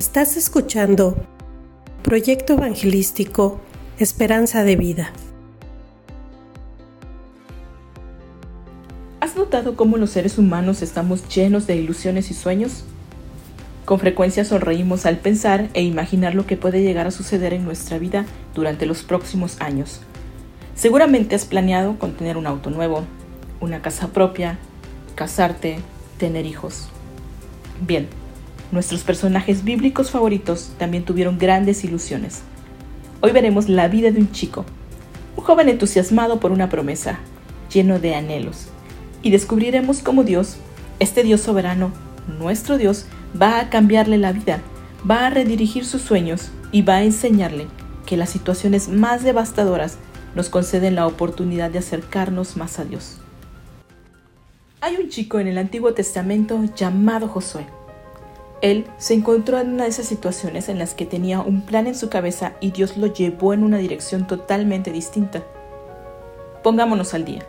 Estás escuchando Proyecto Evangelístico Esperanza de Vida. ¿Has notado cómo los seres humanos estamos llenos de ilusiones y sueños? Con frecuencia sonreímos al pensar e imaginar lo que puede llegar a suceder en nuestra vida durante los próximos años. Seguramente has planeado con tener un auto nuevo, una casa propia, casarte, tener hijos. Bien, nuestros personajes bíblicos favoritos también tuvieron grandes ilusiones. Hoy veremos la vida de un chico, un joven entusiasmado por una promesa, lleno de anhelos, y descubriremos cómo Dios, este Dios soberano, nuestro Dios, va a cambiarle la vida, va a redirigir sus sueños y va a enseñarle que las situaciones más devastadoras nos conceden la oportunidad de acercarnos más a Dios. Hay un chico en el Antiguo Testamento llamado Josué. Él se encontró en una de esas situaciones en las que tenía un plan en su cabeza y Dios lo llevó en una dirección totalmente distinta. Pongámonos al día.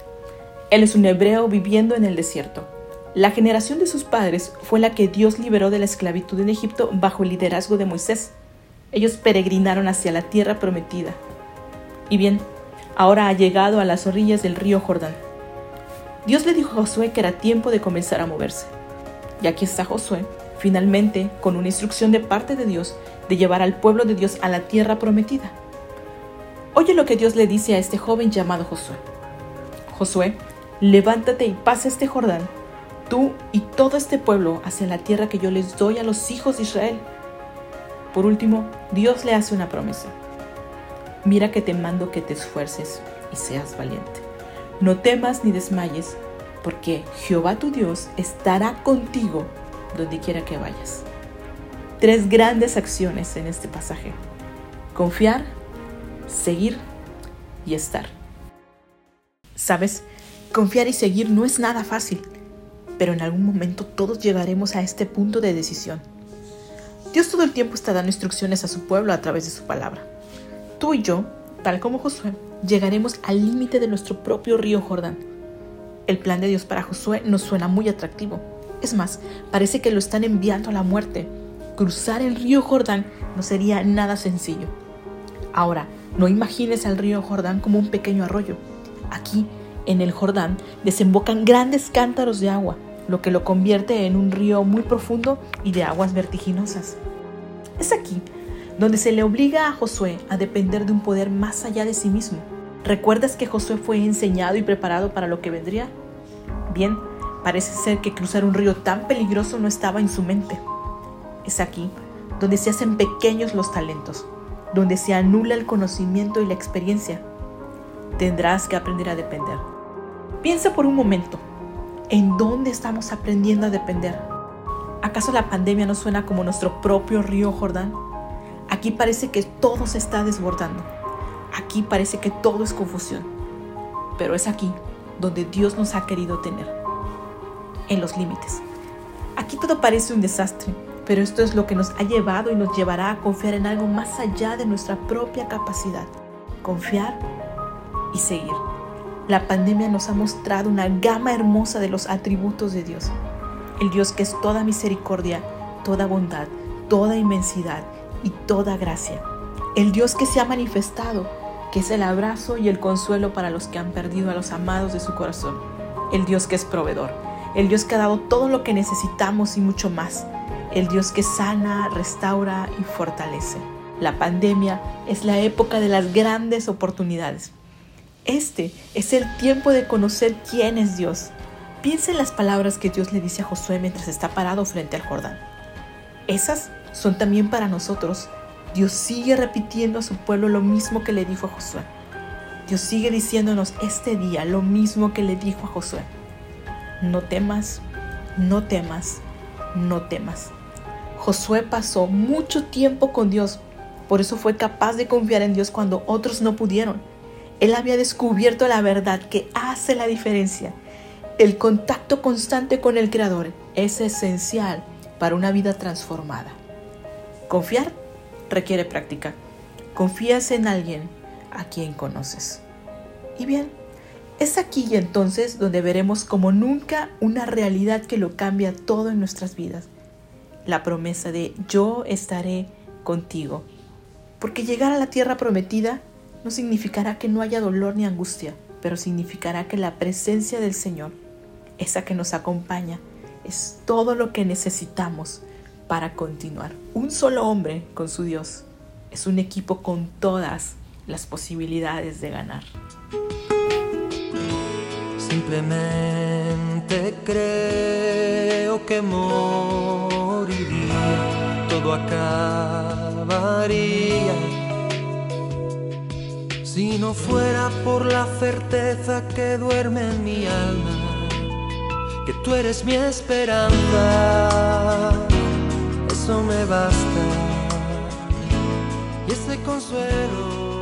Él es un hebreo viviendo en el desierto. La generación de sus padres fue la que Dios liberó de la esclavitud en Egipto bajo el liderazgo de Moisés. Ellos peregrinaron hacia la tierra prometida. Y bien, ahora ha llegado a las orillas del río Jordán. Dios le dijo a Josué que era tiempo de comenzar a moverse. Y aquí está Josué, finalmente, con una instrucción de parte de Dios de llevar al pueblo de Dios a la tierra prometida. Oye lo que Dios le dice a este joven llamado Josué. Josué, levántate y pasa este Jordán, tú y todo este pueblo hacia la tierra que yo les doy a los hijos de Israel. Por último, Dios le hace una promesa. Mira que te mando que te esfuerces y seas valiente. No temas ni desmayes, porque Jehová tu Dios estará contigo donde quiera que vayas. Tres grandes acciones en este pasaje. Confiar, seguir y estar. Sabes, confiar y seguir no es nada fácil, pero en algún momento todos llegaremos a este punto de decisión. Dios todo el tiempo está dando instrucciones a su pueblo a través de su palabra. Tú y yo, tal como Josué, llegaremos al límite de nuestro propio río Jordán. El plan de Dios para Josué nos suena muy atractivo. Es más, parece que lo están enviando a la muerte. Cruzar el río Jordán no sería nada sencillo. Ahora, no imagines al río Jordán como un pequeño arroyo. Aquí, en el Jordán, desembocan grandes cántaros de agua, lo que lo convierte en un río muy profundo y de aguas vertiginosas. Es aquí donde se le obliga a Josué a depender de un poder más allá de sí mismo. ¿Recuerdas que Josué fue enseñado y preparado para lo que vendría? Bien, parece ser que cruzar un río tan peligroso no estaba en su mente. Es aquí donde se hacen pequeños los talentos, donde se anula el conocimiento y la experiencia. Tendrás que aprender a depender. Piensa por un momento, ¿en dónde estamos aprendiendo a depender? ¿Acaso la pandemia no suena como nuestro propio río Jordán? Aquí parece que todo se está desbordando. Aquí parece que todo es confusión. Pero es aquí donde Dios nos ha querido tener. En los límites. Aquí todo parece un desastre, pero esto es lo que nos ha llevado y nos llevará a confiar en algo más allá de nuestra propia capacidad. Confiar y seguir. La pandemia nos ha mostrado una gama hermosa de los atributos de Dios. El Dios que es toda misericordia, toda bondad, toda inmensidad y toda gracia. El Dios que se ha manifestado, que es el abrazo y el consuelo para los que han perdido a los amados de su corazón. El Dios que es proveedor. El Dios que ha dado todo lo que necesitamos y mucho más. El Dios que sana, restaura y fortalece. La pandemia es la época de las grandes oportunidades. Este es el tiempo de conocer quién es Dios. Piensa en las palabras que Dios le dice a Josué mientras está parado frente al Jordán. Esas son también para nosotros. Dios sigue repitiendo a su pueblo lo mismo que le dijo a Josué. Dios sigue diciéndonos este día lo mismo que le dijo a Josué. No temas, no temas, no temas. Josué pasó mucho tiempo con Dios, por eso fue capaz de confiar en Dios cuando otros no pudieron. Él había descubierto la verdad que hace la diferencia. El contacto constante con el Creador es esencial para una vida transformada. Confiar requiere práctica. Confías en alguien a quien conoces. Y bien, es aquí y entonces donde veremos como nunca una realidad que lo cambia todo en nuestras vidas. la promesa de yo estaré contigo. Porque llegar a la tierra prometida no significará que no haya dolor ni angustia, pero significará que la presencia del Señor, esa que nos acompaña, es todo lo que necesitamos para continuar. Un solo hombre con su Dios es un equipo con todas las posibilidades de ganar. Simplemente creo que moriría, todo acabaría. Si no fuera por la certeza que duerme en mi alma, que tú eres mi esperanza, eso me basta. Y ese consuelo